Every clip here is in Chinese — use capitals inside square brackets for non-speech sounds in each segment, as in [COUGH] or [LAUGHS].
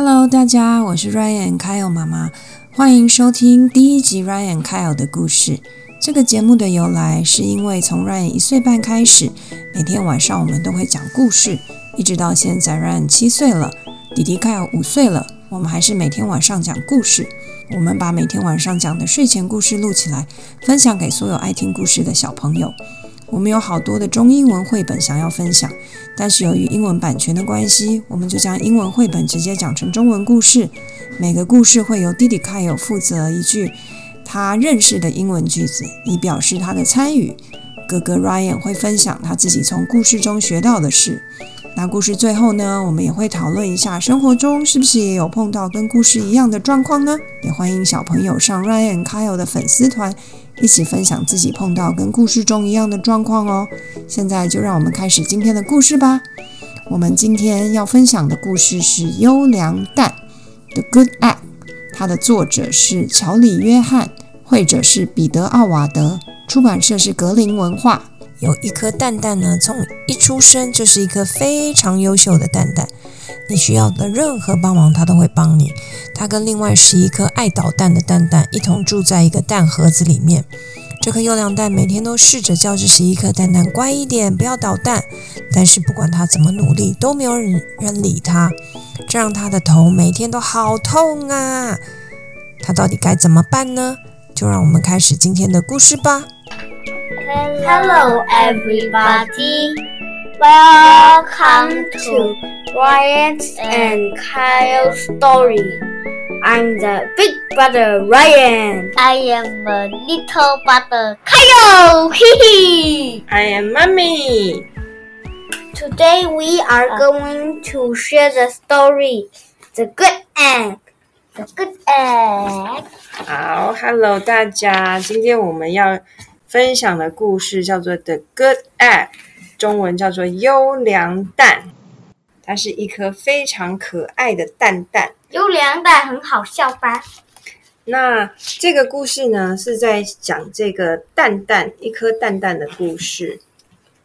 Hello，大家，我是 Ryan Kyle 妈妈，欢迎收听第一集 Ryan Kyle 的故事。这个节目的由来是因为从 Ryan 一岁半开始，每天晚上我们都会讲故事，一直到现在 Ryan 七岁了，弟弟 Kyle 五岁了，我们还是每天晚上讲故事。我们把每天晚上讲的睡前故事录起来，分享给所有爱听故事的小朋友。我们有好多的中英文绘本想要分享，但是由于英文版权的关系，我们就将英文绘本直接讲成中文故事。每个故事会由弟弟凯有负责一句他认识的英文句子，以表示他的参与。哥哥 Ryan 会分享他自己从故事中学到的事。那故事最后呢，我们也会讨论一下生活中是不是也有碰到跟故事一样的状况呢？也欢迎小朋友上 Ryan Kyle 的粉丝团。一起分享自己碰到跟故事中一样的状况哦。现在就让我们开始今天的故事吧。我们今天要分享的故事是《优良蛋》The Good Egg，它的作者是乔里·约翰，绘者是彼得·奥瓦德，出版社是格林文化。有一颗蛋蛋呢，从一出生就是一颗非常优秀的蛋蛋。你需要的任何帮忙，它都会帮你。它跟另外十一颗爱捣蛋的蛋蛋一同住在一个蛋盒子里面。这颗优良蛋每天都试着叫这十一颗蛋蛋乖一点，不要捣蛋。但是不管它怎么努力，都没有人人理它，这让它的头每天都好痛啊！它到底该怎么办呢？就让我们开始今天的故事吧。Hello, everybody. Welcome to Ryan and Kyle's story. I'm the big brother Ryan. I am the little brother Kyle. Hee [LAUGHS] I am mommy. Today we are going to share the story, The Good Egg. The Good Egg. 好，Hello 大家，今天我们要 分享的故事叫做《The Good Egg》，中文叫做《优良蛋》。它是一颗非常可爱的蛋蛋。优良蛋很好笑吧？那这个故事呢，是在讲这个蛋蛋一颗蛋蛋的故事。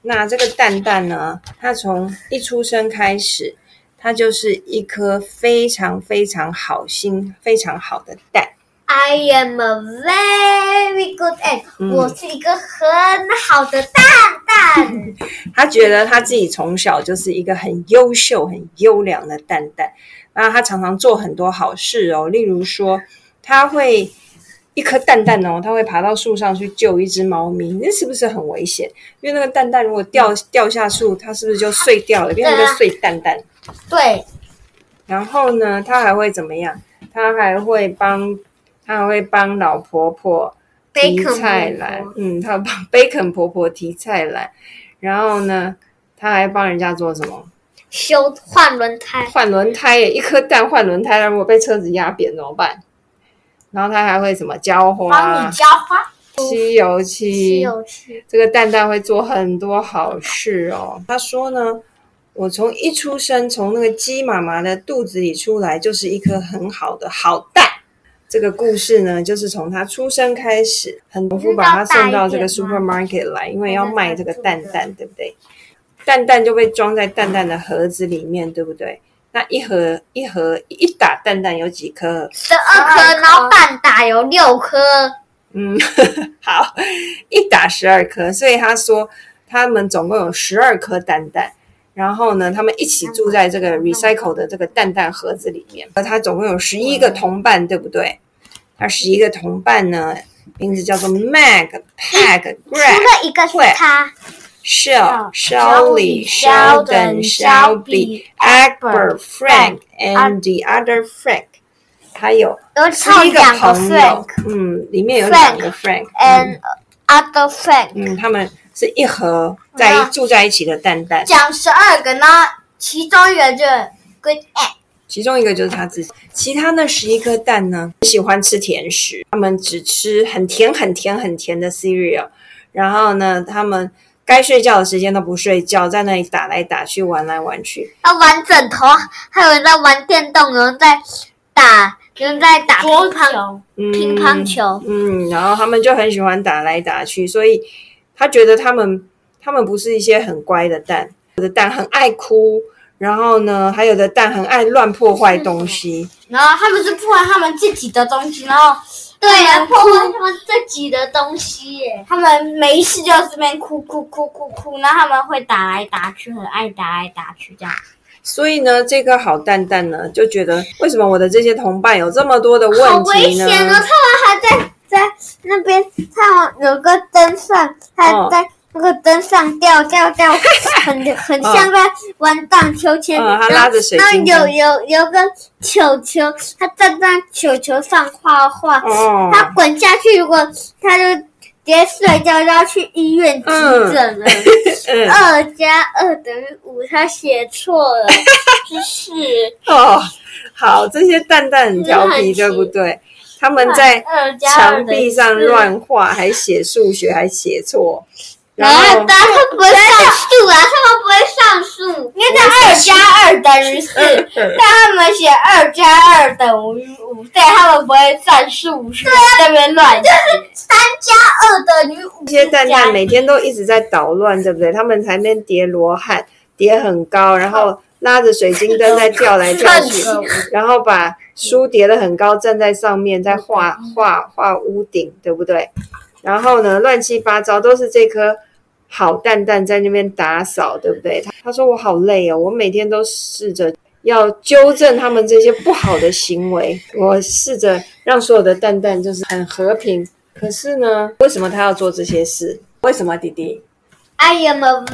那这个蛋蛋呢，它从一出生开始，它就是一颗非常非常好心、非常好的蛋。I am a very good egg、嗯我是一个很好的蛋蛋。他觉得他自己从小就是一个很优秀、很优良的蛋蛋。那他常常做很多好事哦，例如说，他会一颗蛋蛋哦，他会爬到树上去救一只猫咪，那是不是很危险？因为那个蛋蛋如果掉掉下树，它是不是就碎掉了，变成一个碎蛋蛋？对，然后呢，他还会怎么样？他还会帮，他还会帮老婆婆提菜篮，嗯，他帮 bacon 婆婆提菜篮。然后呢，他还帮人家做什么？修换轮胎，换轮胎耶，一颗蛋换轮胎，如果被车子压扁怎么办？然后他还会什么浇花帮你、浇花，吸油吸漆。油漆。这个蛋蛋会做很多好事哦。他说呢，我从一出生，从那个鸡妈妈的肚子里出来，就是一颗很好的好蛋。这个故事呢，就是从他出生开始，很农夫把他送到这个 supermarket 来，因为要卖这个蛋蛋，对不对？蛋蛋就被装在蛋蛋的盒子里面，对不对？那一盒一盒一打蛋蛋有几颗？十二颗，然后半打有六颗，嗯，[LAUGHS] 好，一打十二颗，所以他说他们总共有十二颗蛋蛋，然后呢，他们一起住在这个 recycle 的这个蛋蛋盒子里面。而他总共有十一个同伴，对不对？他十一个同伴呢，名字叫做 Mag、Peg、除 Greg、了一个是他。Shell、Shelly, Sheldon、Shelby、Shelby, Egbert、Frank Frank, and the other Frank。还有有十一个朋友嗯，里面有两个 Frank，嗯 and other Frank，嗯，他们是一盒在住在一起的蛋蛋，讲十二个呢，其中一个就是 good egg，其中一个就是他自己，其他那十一颗蛋呢，喜欢吃甜食，他们只吃很甜、很甜、很甜的 cereal，然后呢，他们该睡觉的时间都不睡觉，在那里打来打去、玩来玩去。要玩枕头，还有人在玩电动，有人在打，有人在打乒乓球，乒乓球。嗯，然后他们就很喜欢打来打去，所以他觉得他们他们不是一些很乖的蛋，有的蛋很爱哭，然后呢，还有的蛋很爱乱破坏东西。然后他们是破坏他们自己的东西，然后对啊，破坏他们自己的东西耶。他们没事就在这边哭哭哭哭哭，然后他们会打来打去，很爱打来打去这样。所以呢，这个好蛋蛋呢就觉得，为什么我的这些同伴有这么多的好问题呢？好危险哦！他们还在在那边，他们有个灯上，还哦在那个灯上掉掉掉，很很像在玩荡秋千。嗯他拉着水然后晶灯有有有个球球，他站在球球上画画。哦，他滚下去，如果他就直接摔跤，就要去医院急诊了。嗯，[LAUGHS] 二加二等于五，他写错了，就是 [LAUGHS] 哦，好，这些蛋蛋很调皮，对不对？他们在墙壁上乱画，还写数学，还写错，然然后后他们不会算数啊，他们不会算数，因为他二加二等于四，[LAUGHS] 但他们写二加二等于五，对他们不会算数学，在那边乱写。三加二等于五。这些蛋蛋每天都一直在捣乱，对不对？他们才边叠罗汉，叠很高，然后拉着水晶灯在跳来跳去，然后把书叠得很高，站在上面在画画画屋顶，对不对？然后呢，乱七八糟都是这颗好蛋蛋在那边打扫，对不对？他他说我好累哦，我每天都试着要纠正他们这些不好的行为，我试着让所有的蛋蛋就是很和平。可是呢，为什么他要做这些事？为什么弟弟？I am a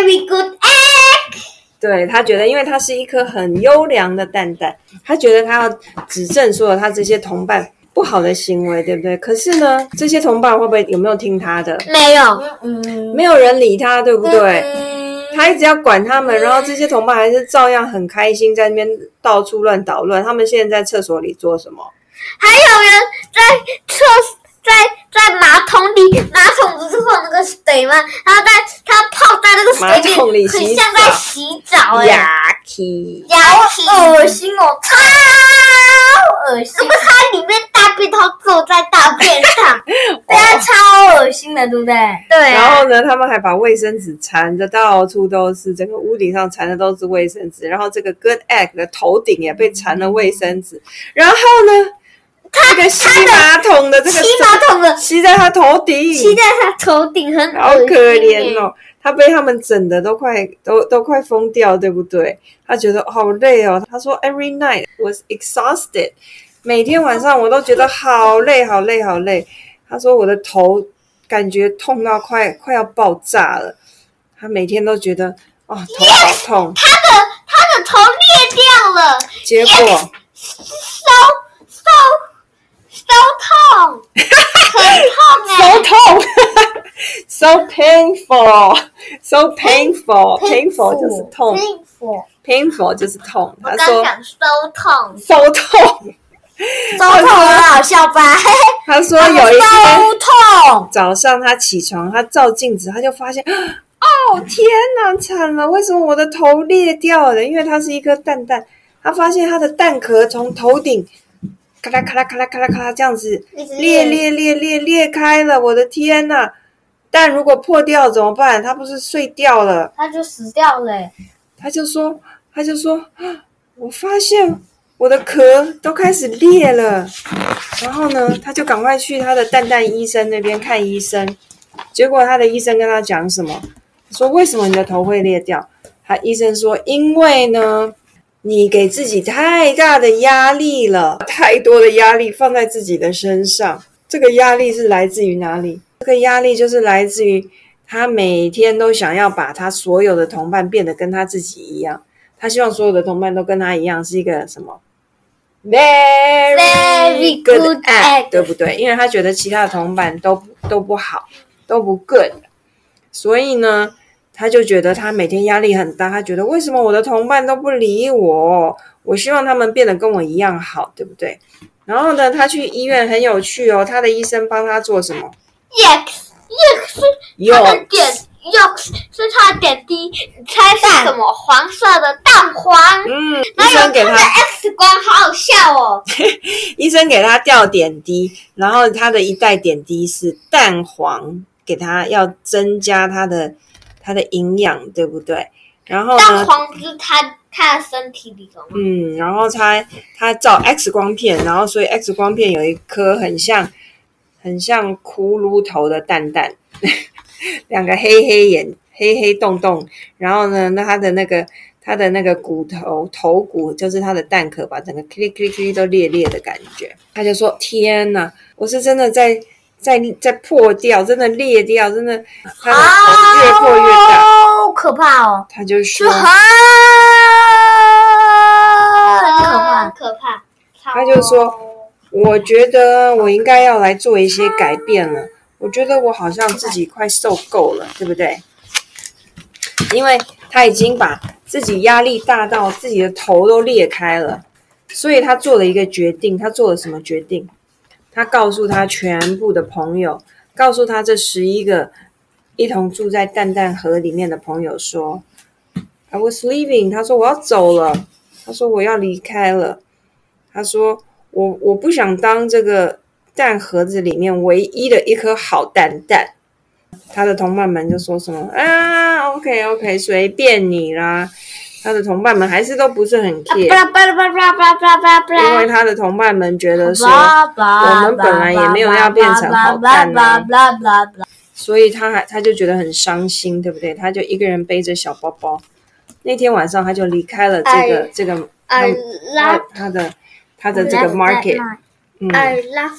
very good egg。对他觉得，因为他是一颗很优良的蛋蛋，他觉得他要指正所有他这些同伴不好的行为，对不对？可是呢，这些同伴会不会有没有听他的？没有，嗯，没有人理他，对不对？嗯，他一直要管他们，然后这些同伴还是照样很开心，在那边到处乱捣乱。他们现在在厕所里做什么？还有人在厕在在马桶里，马桶不是会有那个水吗？然后在他泡在那个马水桶里洗很像在澡洗澡哎、呀 k 牙体恶心哦，超恶心是不。是它里面大便都坐在大便上？[LAUGHS] 对啊，超恶心的，对不对？对啊，然后呢，他们还把卫生纸缠的到处都是，整个屋顶上缠的都是卫生纸。然后这个 Good Egg 的头顶也被缠了卫生纸。然后呢，这个吸马桶的这个吸马桶的吸在他头顶，吸在他头顶，很好可怜。哦。他被他们整的都快都都快疯掉，对不对？他觉得好累哦。他说，Every night was exhausted，每天晚上我都觉得好累，好累，好累。他说我的头感觉痛到快快要爆炸了。他每天都觉得哦头好痛，他的他的头裂掉了，结果收收收痛，很痛哎、[LAUGHS] 手痛，[LAUGHS] so painful，so painful，painful 就是痛幸福。，painful 就是痛。我他说刚想收痛，手痛。收痛很好笑吧？[LAUGHS] 他说有一天痛，早上他起床，他照镜子，他就发现，[GASPS] 哦天哪，惨了！为什么我的头裂掉了？因为它是一颗蛋蛋，他发现他的蛋壳从头顶咔啦咔啦咔啦咔啦咔啦这样子裂裂裂裂裂开了，我的天呐！但如果破掉怎么办？它不是碎掉了？它就死掉了欸。他就说，他就说，啊我发现我的壳都开始裂了。然后呢，他就赶快去他的蛋蛋医生那边看医生。结果他的医生跟他讲什么？说为什么你的头会裂掉？他医生说，因为呢，你给自己太大的压力了，太多的压力放在自己的身上。这个压力是来自于哪里？这个压力就是来自于他每天都想要把他所有的同伴变得跟他自己一样。他希望所有的同伴都跟他一样，是一个什么？Very good egg，egg 对不对？因为他觉得其他的同伴都都不好，都不 good，所以呢，他就觉得他每天压力很大。他觉得为什么我的同伴都不理我？我希望他们变得跟我一样好，对不对？然后呢，他去医院很有趣哦，他的医生帮他做什么？Yes Yes 他的点 Yes 是他的点滴，你猜是什么？黄色的蛋黄。嗯，医生给他 X 光，好好笑哦。[LAUGHS] 医生给他吊点滴，然后他的一袋点滴是蛋黄，给他要增加他的他的营养，对不对？然后蛋呢，黄不是他他的身体里头？嗯，然后他他照 X 光片，然后所以 X 光片有一颗很像很像骷髅头的蛋蛋，[LAUGHS] 两个黑黑眼黑黑洞洞，然后呢，那他的那个他的那个骨头头骨就是他的蛋壳吧，整个 click click click 都裂裂的感觉，他就说：“天哪，我是真的在在在破掉，真的裂掉，真的他的头越破越大。”好可怕哦！他就说就。很可怕，可怕。他就说：“我觉得我应该要来做一些改变了。我觉得我好像自己快受够了，对不对？因为他已经把自己压力大到自己的头都裂开了，所以他做了一个决定。他做了什么决定？他告诉他全部的朋友，告诉他这十一个一同住在蛋蛋河里面的朋友说：‘I was leaving。’他说我要走了。他说我要离开了。”他说：“我我不想当这个蛋盒子里面唯一的一颗好蛋蛋。”他的同伴们就说什么：“啊，OK OK，随便你啦。”他的同伴们还是都不是很 care，因为他的同伴们觉得说，我我们本来也没有要变成好蛋啊所以他还他就觉得很伤心，对不对？他就一个人背着小包包。那天晚上他就离开了这个哎这个他他的他的这个 market，嗯。I love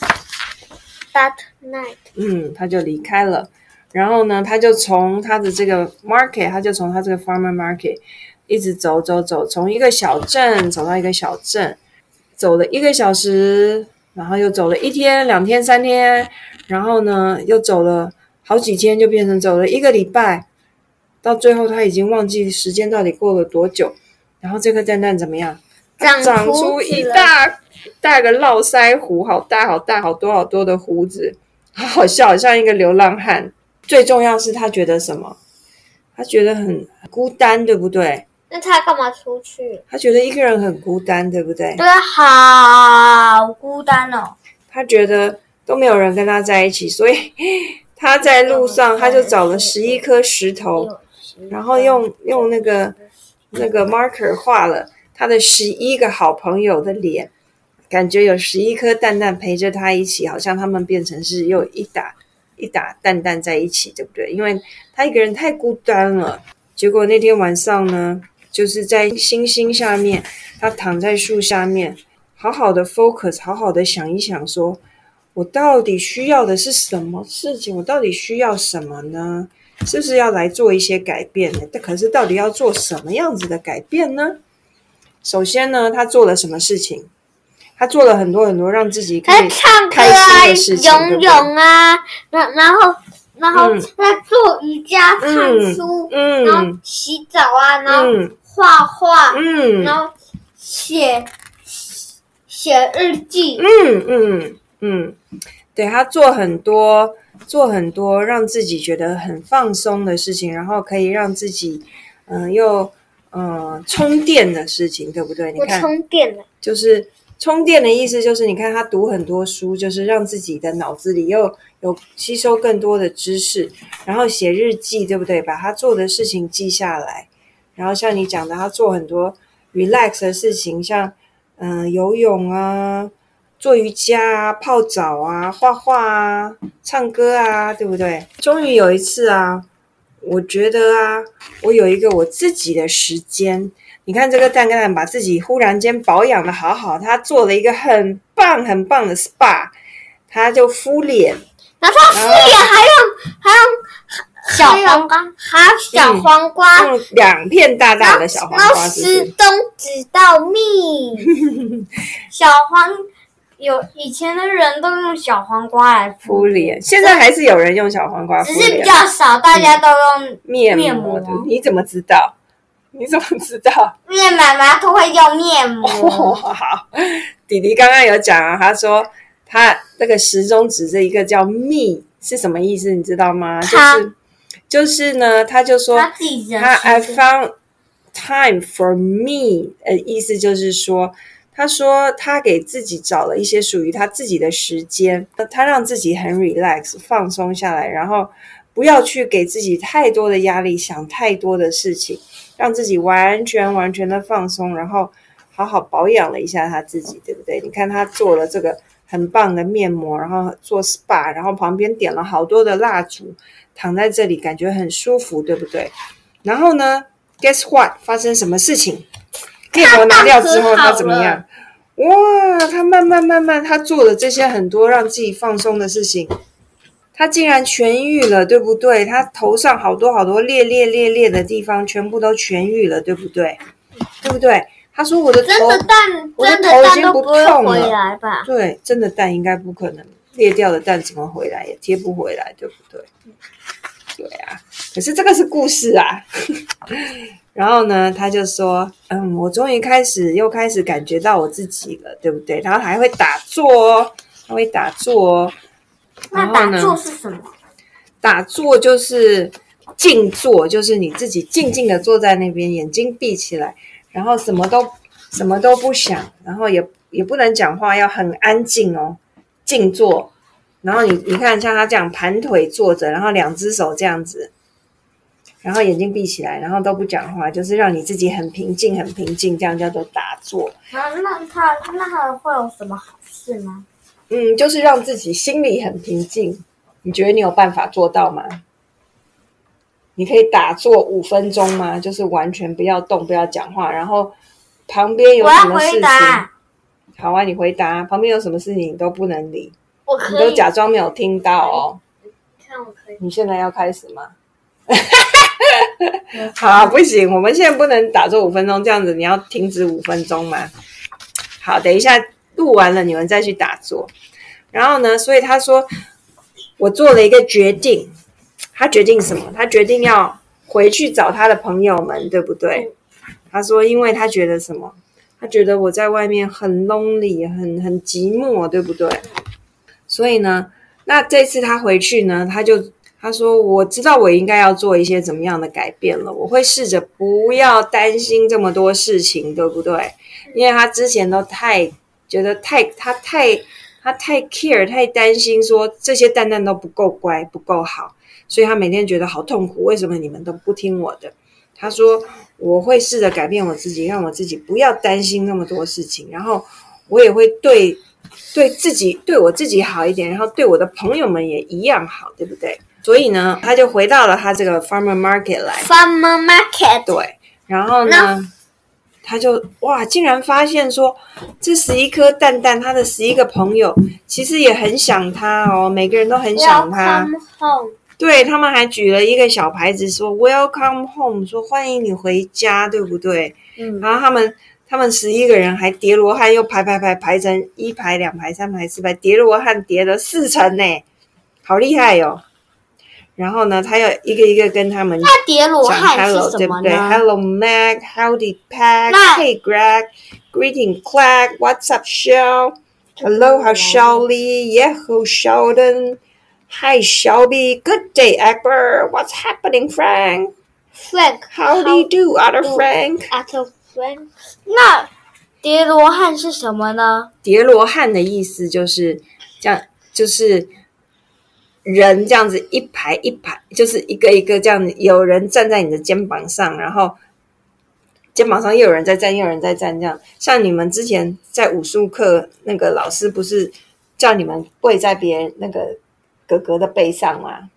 that night。嗯，他就离开了。然后呢，他就从他的这个 market，他就从他这个 farmer market 一直走走走，从一个小镇走到一个小镇，走了一个小时，然后又走了一天、两天、三天，然后呢又走了好几天，就变成走了一个礼拜。到最后，他已经忘记时间到底过了多久。然后这颗蛋蛋怎么样？长长出一大大个络腮胡，好大好大，好多好多的胡子，好好笑，像一个流浪汉。最重要是他觉得什么？他觉得很孤单，对不对？那他干嘛出去？他觉得一个人很孤单，对不对？对，好孤单哦。他觉得都没有人跟他在一起，所以他在路上 [LAUGHS] 他就找了十一颗石头，然后用用那个那个 marker 画了他的十一个好朋友的脸，感觉有十一颗蛋蛋陪着他一起，好像他们变成是又一打一打蛋蛋在一起，对不对？因为他一个人太孤单了。结果那天晚上呢，就是在星星下面，他躺在树下面，好好的 focus，好好的想一想说，我到底需要的是什么事情？我到底需要什么呢？是不是要来做一些改变呢？但可是到底要做什么样子的改变呢？首先呢，他做了什么事情？他做了很多很多让自己可以唱歌开心啊，的事情，对游？泳啊，然然后然后嗯他做瑜伽、看书，嗯然后洗澡啊，然后嗯画画，嗯然后写写日记。嗯嗯嗯，对他做很多做很多让自己觉得很放松的事情，然后可以让自己嗯、呃又嗯、呃充电的事情，对不对？你看，充电了，就是充电的意思，就是你看他读很多书，就是让自己的脑子里又有吸收更多的知识，然后写日记，对不对？把他做的事情记下来，然后像你讲的，他做很多 relax 的事情，像嗯、呃游泳啊、做瑜伽啊、泡澡啊、画画啊、唱歌啊，对不对？终于有一次啊，我觉得啊，我有一个我自己的时间。你看这个蛋蛋把自己忽然间保养的好好，他做了一个很棒很棒的 SPA，他就敷脸，然后他敷脸还用小黄瓜，还有小黄瓜，用两片大大的小黄瓜，是不是？石东指到蜜。[LAUGHS] 小黄有以前的人都用小黄瓜来敷脸，现在还是有人用小黄瓜敷只是比，较少，大家都用面面膜膜的，你怎么知道？你怎么知道？因为妈妈都会用面 [LAUGHS] 哦，膜。好，弟弟刚刚有讲啊，他说他那个时钟指着一个叫 “me” 是什么意思？你知道吗？就是就是呢，他就说他自己的他 I found time for me，呃，意思就是说，他说他给自己找了一些属于他自己的时间，他让自己很 relax 放松下来，然后不不要去给自己太多的压力，想太多的事情，让自己完全完全的放松，然后好好保养了一下他自己，对不对？你看他做了这个很棒的面膜，然后做 SPA，然后旁边点了好多的蜡烛，躺在这里感觉很舒服，对不对？然后呢，Guess what？发生什么事情？面膜拿掉之后，他怎么样？哇，他慢慢慢慢，他做了这些很多让自己放松的事情，他竟然痊愈了，对不对？他头上好多好多裂裂裂裂的地方，全部都痊愈了，对不对？对不对？他说我的头，真的蛋，我的头已经不痛了回来吧？对，真的蛋应该不可能，裂掉的蛋怎么回来也贴不回来，对不对？对啊，可是这个是故事啊。[LAUGHS] 然后呢，他就说：“嗯，我终于开始又开始感觉到我自己了，对不对？然后还会打坐哦，还会打坐哦。然那打坐是什么？打坐就是静坐，就是你自己静静的坐在那边，眼睛闭起来，然后什么都什么都不想，然后也也不能讲话，要很安静哦，静坐。然后你你看，像他这样盘腿坐着，然后两只手这样子，然后眼睛闭起来，然后都不讲话，就是让你自己很平静，很平静，这样叫做打坐。那那他那他会有什么好事吗？嗯，就是让自己心里很平静。你觉得你有办法做到吗？你可以打坐五分钟吗？就是完全不要动，不要讲话，然后旁边有什么事情，好啊，你回答。旁边有什么事情你都不能理，你我可以。都假装没有听到哦。看我可以。你现在要开始吗？[LAUGHS] 好，不行，我们现在不能打坐五分钟，这样子你要停止五分钟嘛。好，等一下录完了，你们再去打坐。然后呢，所以他说，我做了一个决定。他决定什么？他决定要回去找他的朋友们，对不对？他说，因为他觉得什么？他觉得我在外面很 lonely，很很寂寞，对不对？所以呢，那这次他回去呢，他就他说：“我知道我应该要做一些怎么样的改变了，我会试着不要担心这么多事情，对不对？因为他之前都太觉得太他太他太 care 太担心，说这些蛋蛋都不够乖不够好，所以他每天觉得好痛苦。为什么你们都不听我的？他说我会试着改变我自己，让我自己不要担心那么多事情，然后我也会对对自己对我自己好一点，然后对我的朋友们也一样好，对不对？所以呢，他就回到了他这个 farmer market 来，Farmer Market，对，然后呢，他就哇，竟然发现说，这十一颗蛋蛋，他的十一个朋友其实也很想他哦，每个人都很想他。Welcome home。对他们还举了一个小牌子说 “Welcome home”，说欢迎你回家，对不对？嗯，然后他们他们十一个人还叠罗汉，又排排排排成一排、两排、三排、四排，叠罗汉叠了四层呢，好厉害哦！然后呢，他又一个一个跟他们那叠罗讲汉 hello，是什么对不对呢？？Hello Mac, howdy Pack, 那 Hey Greg, greeting Clack, what's Up Shell？Hello，How Shall We？Yeah，How Sheldon, Hi Shelby, good day Akbar, what's happening Frank? Frank How do you do, other Frank? Other Frank。那叠罗汉是什么呢？叠罗汉的意思就是这样，就是人这样子一排一排，就是一个一个这样子，有人站在你的肩膀上，然后肩膀上又有人在站，又有人在站，这样。像你们之前在武术课，那个老师不是叫你们跪在别人那个哥哥的背上吗？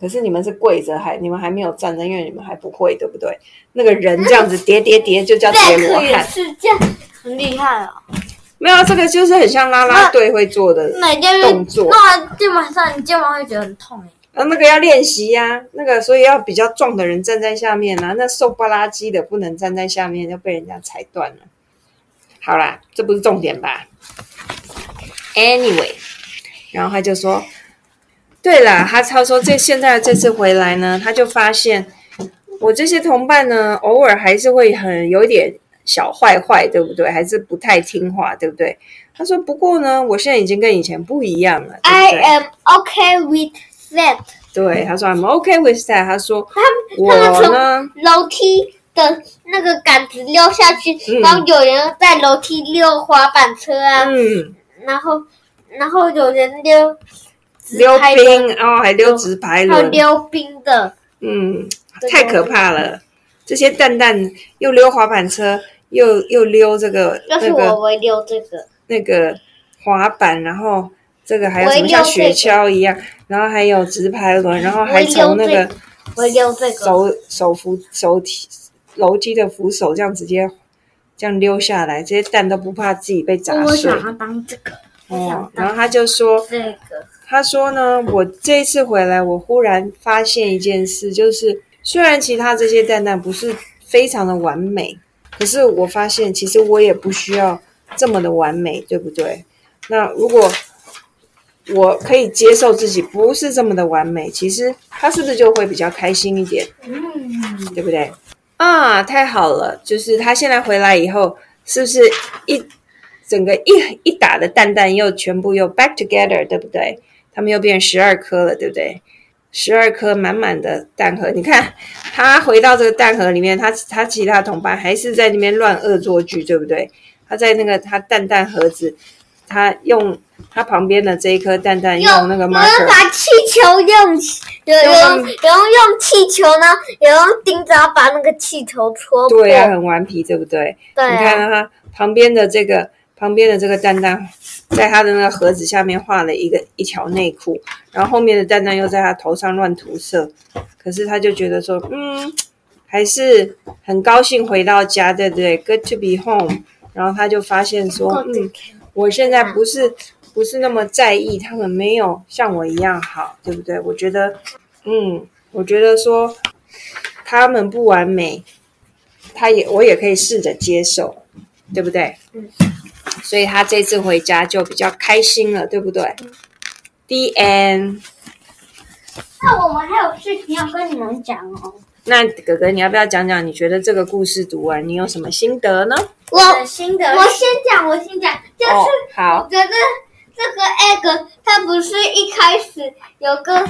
可是你们是跪着，还你们还没有站着，因为你们还不会，对不对？那个人这样子叠叠叠，就叫叠罗汉。是这样，很厉害哦。没有，这个就是很像拉拉队会做的动作那基本上你肩膀会觉得很痛哎。啊，那个要练习呀、那个所以要比较壮的人站在下面啊，那瘦不拉几的不能站在下面，就被人家踩断了。好啦，这不是重点吧？Anyway，然后他就说，对了，他他说这现在这次回来呢，他就发现我这些同伴呢，偶尔还是会很有一点小坏坏，对不对？还是不太听话，对不对？他说，不过呢，我现在已经跟以前不一样了，对 I？am okay with that。对，他说 I'm okay with that。他说他们他们从我呢，楼梯的那个杆子溜下去，嗯然后有人在楼梯溜滑板车啊，嗯，然后然后有人溜溜冰，轮哦，还溜直排还有轮，溜冰的，嗯，太可怕了。这些蛋蛋又溜滑板车，又又溜这个要是那个我会溜这个，那个滑板，然后这个还有什么像雪橇一样，然后还有直排轮，然后还从那个我会溜这个，手手扶手梯楼梯的扶手这样直接这样溜下来，这些蛋都不怕自己被砸碎。我想要当这个，哦然后他就说，这个，他说呢，我这一次回来，我忽然发现一件事，就是虽然其他这些蛋蛋不是非常的完美，可是我发现其实我也不需要这么的完美，对不对？那如果我可以接受自己不是这么的完美，其实他是不是就会比较开心一点？嗯，对不对？啊，太好了！就是他现在回来以后，是不是一整个一一打的蛋蛋又全部又 back together，对不对？他们又变十二颗了，对不对？十二颗满满的蛋盒，你看他回到这个蛋盒里面，他他其他同伴还是在那边乱恶作剧，对不对？他在那个他蛋蛋盒子，他用他旁边的这一颗蛋蛋用那个 marker，把气球用起，有有人有人用气球呢，有人用钉子要把那个气球戳破，对啊，很顽皮，对不对？对你看啊，他旁边的这个旁边的这个蛋蛋，在他的那个盒子下面画了一个一条内裤，然后后面的蛋蛋又在他头上乱涂色，可是他就觉得说，嗯，还是很高兴回到家，对不对？Good to be home。然后他就发现说，嗯，我现在不是不是那么在意他们没有像我一样好，对不对？我觉得，嗯，我觉得说他们不完美，他也我也可以试着接受，对不对？嗯。所以他这次回家就比较开心了，对不对？The end。那我们还有事情要跟你们讲哦。那哥哥，你要不要讲讲你觉得这个故事读完你有什么心得呢？我心得我先讲，我先讲，就是哦，好我，觉得这个 egg 它不是一开始有个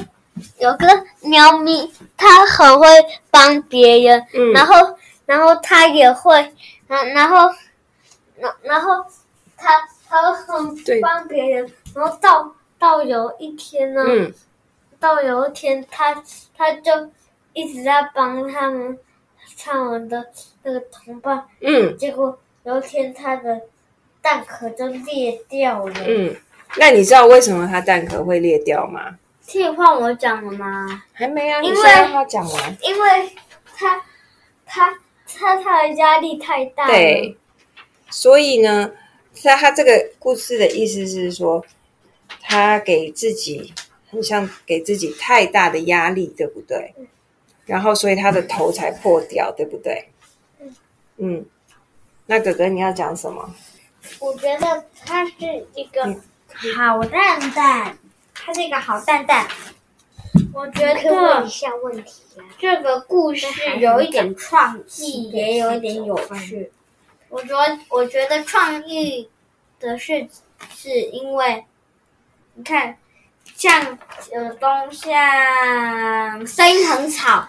有个喵咪，它很会帮别人，嗯然后然后它也会，然然后然然后它它很帮别人，然后到到有一天呢，嗯到有一天他他就一直在帮他们他们的那个同伴，嗯结果有一天他的蛋壳就裂掉了。嗯。那你知道为什么他蛋壳会裂掉吗？可以换我讲了吗？还没啊，你因为他讲完。因为他他他他的压力太大了。对，所以呢，他他这个故事的意思是说，他给自己很像给自己太大的压力，对不对？然后所以他的头才破掉，对不对？嗯，那哥哥你要讲什么？我觉得他是一个嗯好蛋蛋，他是一个好蛋蛋。我觉可以问得一下问题呀、这个故事有一点创意，也有一点有趣。我觉得，我觉得创意的是，是因为你看，像有东像声音很吵，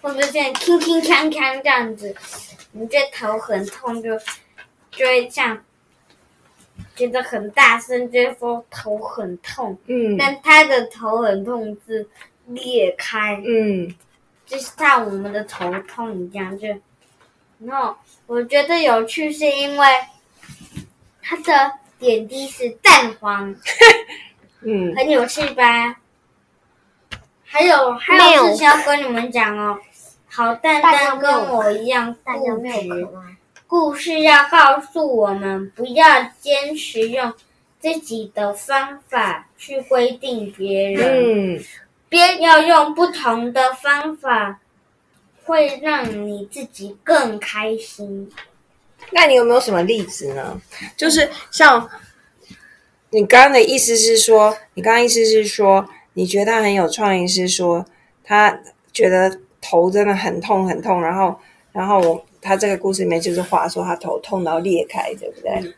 或者像铿铿锵锵这样子，你这头很痛就就会像觉得很大声，就会说头很痛。嗯但他的头很痛是裂开，嗯就是像我们的头痛一样，就，然后我觉得有趣是因为它的点滴是蛋黄，[LAUGHS] 嗯很有趣吧？还有还有有事情要跟你们讲哦，好蛋蛋跟我一样固大家没有？故事要告诉我们，不要坚持用自己的方法去规定别人。嗯别要用不同的方法，会让你自己更开心。那你有没有什么例子呢？就是像你刚刚的意思是说，你刚刚意思是说，你觉得他很有创意，是说他觉得头真的很痛很痛，然后然后我他这个故事里面就是话说他头痛到裂开，对不对？嗯，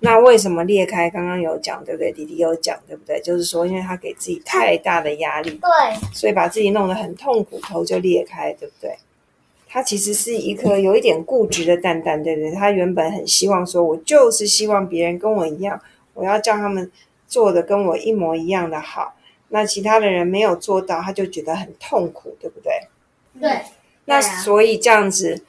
那为什么裂开？刚刚有讲，对不对？弟弟有讲，对不对？就是说，因为他给自己太大的压力，对，所以把自己弄得很痛苦，头就裂开，对不对？他其实是一颗有一点固执的蛋蛋，对不对？他原本很希望说，我就是希望别人跟我一样，我要叫他们做的跟我一模一样的好，那其他的人没有做到，他就觉得很痛苦，对不对？对，那所以这样子，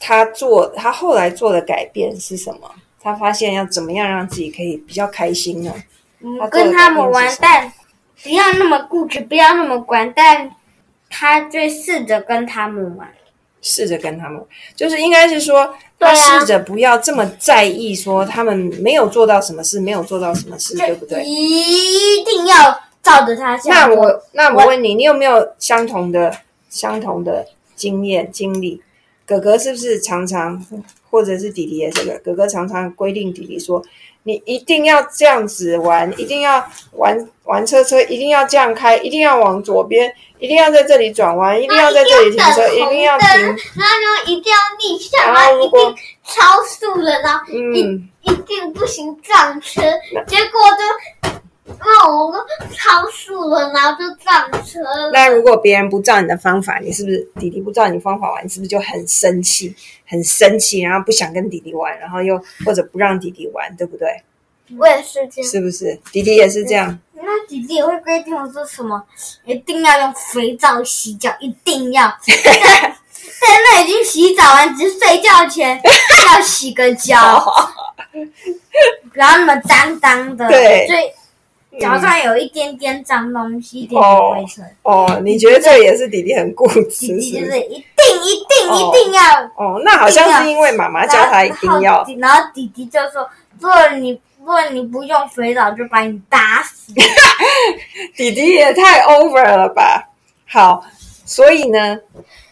他做他后来做的改变是什么？他发现要怎么样让自己可以比较开心呢？嗯，跟他们玩，但不要那么固执，不要那么管，但他就试着跟他们玩。试着跟他们，就是应该是说，他试着不要这么在意，说他们没有做到什么事，没有做到什么事，对不对？一定要照着他。那我那我问你，你有没有相同的相同的经验经历？哥哥是不是常常，或者是弟弟也是个？哥哥常常规定弟弟说。你一定要这样子玩，一定要玩玩车车，一定要这样开，一定要往左边，一定要在这里转弯，一定要在这里停车，一定要停。然后一定要逆向，然后一定超速了，然后一一定不行撞车，结果就。那我超速了，然后就撞车了。那如果别人不照你的方法，你是不是弟弟不照你方法玩，你是不是就很生气？很生气，然后不想跟弟弟玩，然后又或者不让弟弟玩，对不对？我也是这样。是不是？弟弟也是这样。那弟弟也会规定我说什么？一定要用肥皂洗脚，一定要。[LAUGHS] 在那已经洗澡完，只是睡觉前要洗个脚，[LAUGHS] 不要那么脏脏的。对。脚上有一点点脏东西，一点点灰尘。哦，你觉得这也是弟弟很固执？弟弟就是一定一定一定要。哦，那好像是因为妈妈叫他一定要。然后弟弟就说：“如果你如果你不用肥皂，就把你打死。[LAUGHS] ”弟弟也太 over 了吧？好，所以呢，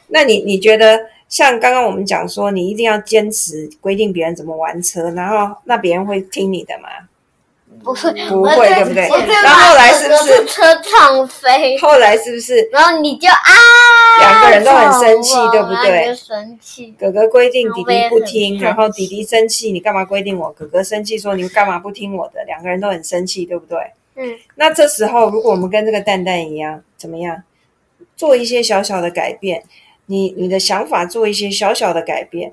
那你你觉得像刚刚我们讲说，你一定要坚持规定别人怎么玩车，然后那别人会听你的吗？不会，不会，对不对？然后后来是不是车撞飞？后来是不是？然后你就啊，两个人都很生气，对不对？生气。哥哥规定弟弟不听，然后弟弟生气，你干嘛规定我？哥哥生气说你干嘛不听我的？两个人都很生气，对不对？嗯。那这时候，如果我们跟这个蛋蛋一样，怎么样？做一些小小的改变，你你的想法做一些小小的改变，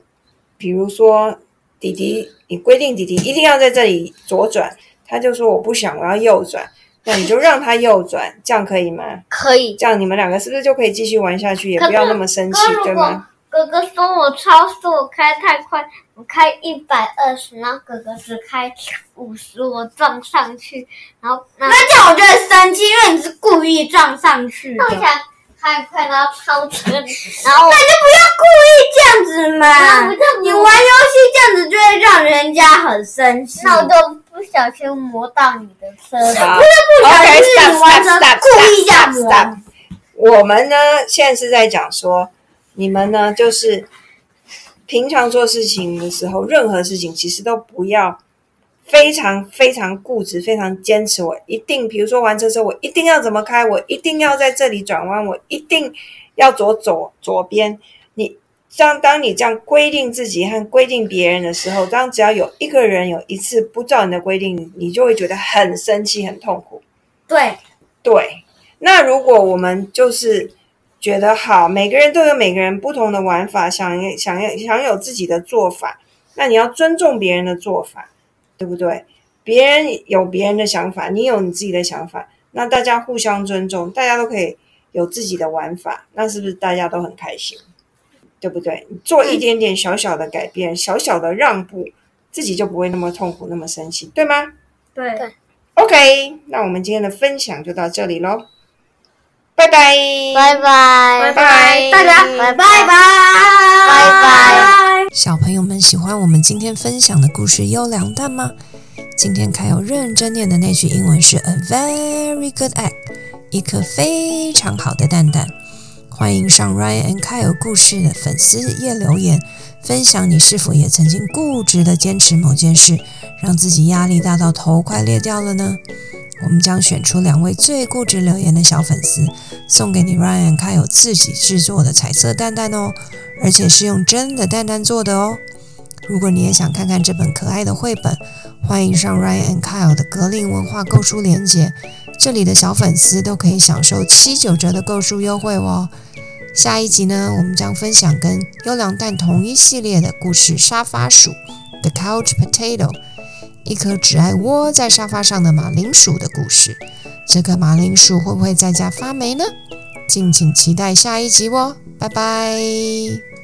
比如说弟弟，你规定弟弟一定要在这里左转。他就说我不想，我要右转，那你就让他右转，这样可以吗？可以。这样你们两个是不是就可以继续玩下去，也不要那么生气，对吗？哥哥说我超速，我开太快，我开一百二十，然后哥哥只开五十，我撞上去，然后那这样我就会生气，因为你是故意撞上去的。太快，然后超车，然后那就不要故意这样子嘛！你玩游戏这样子就会让人家很生气。那我就不小心磨到你的车了。不是不小心，是你玩车故意这样子。我们呢，现在是在讲说，你们呢，就是平常做事情的时候，任何事情其实都不要。非常非常固执，非常坚持。我一定，比如说玩车车，我一定要怎么开，我一定要在这里转弯，我一定要左左左边。你像当你这样规定自己和规定别人的时候，当只要有一个人有一次不照你的规定，你就会觉得很生气、很痛苦。对对。那如果我们就是觉得好，每个人都有每个人不同的玩法，想想要想有自己的做法，那你要尊重别人的做法。对不对？别人有别人的想法，你有你自己的想法，那大家互相尊重，大家都可以有自己的玩法，那是不是大家都很开心？对不对？做一点点小小的改变，小小的让步，自己就不会那么痛苦，那么生气，对吗？对。OK，那我们今天的分享就到这里喽，拜拜，拜拜，拜拜，大家拜拜，拜拜。小朋友们喜欢我们今天分享的故事《优良蛋》吗？今天凯有认真念的那句英文是 “a very good egg”，一颗非常好的蛋蛋。欢迎上 Ryan and Kyle 故事的粉丝页留言，分享你是否也曾经固执的坚持某件事，让自己压力大到头快裂掉了呢？我们将选出两位最固执留言的小粉丝，送给你 Ryan and Kyle 自己制作的彩色蛋蛋哦。而且是用真的蛋蛋做的哦！如果你也想看看这本可爱的绘本，欢迎上 Ryan and Kyle 的格林文化购书链接，这里的小粉丝都可以享受七九折的购书优惠哦。下一集呢，我们将分享跟优良蛋同一系列的故事《沙发鼠》The Couch Potato，一颗只爱窝在沙发上的马铃薯的故事。这个马铃薯会不会在家发霉呢？敬请期待下一集哦！拜拜。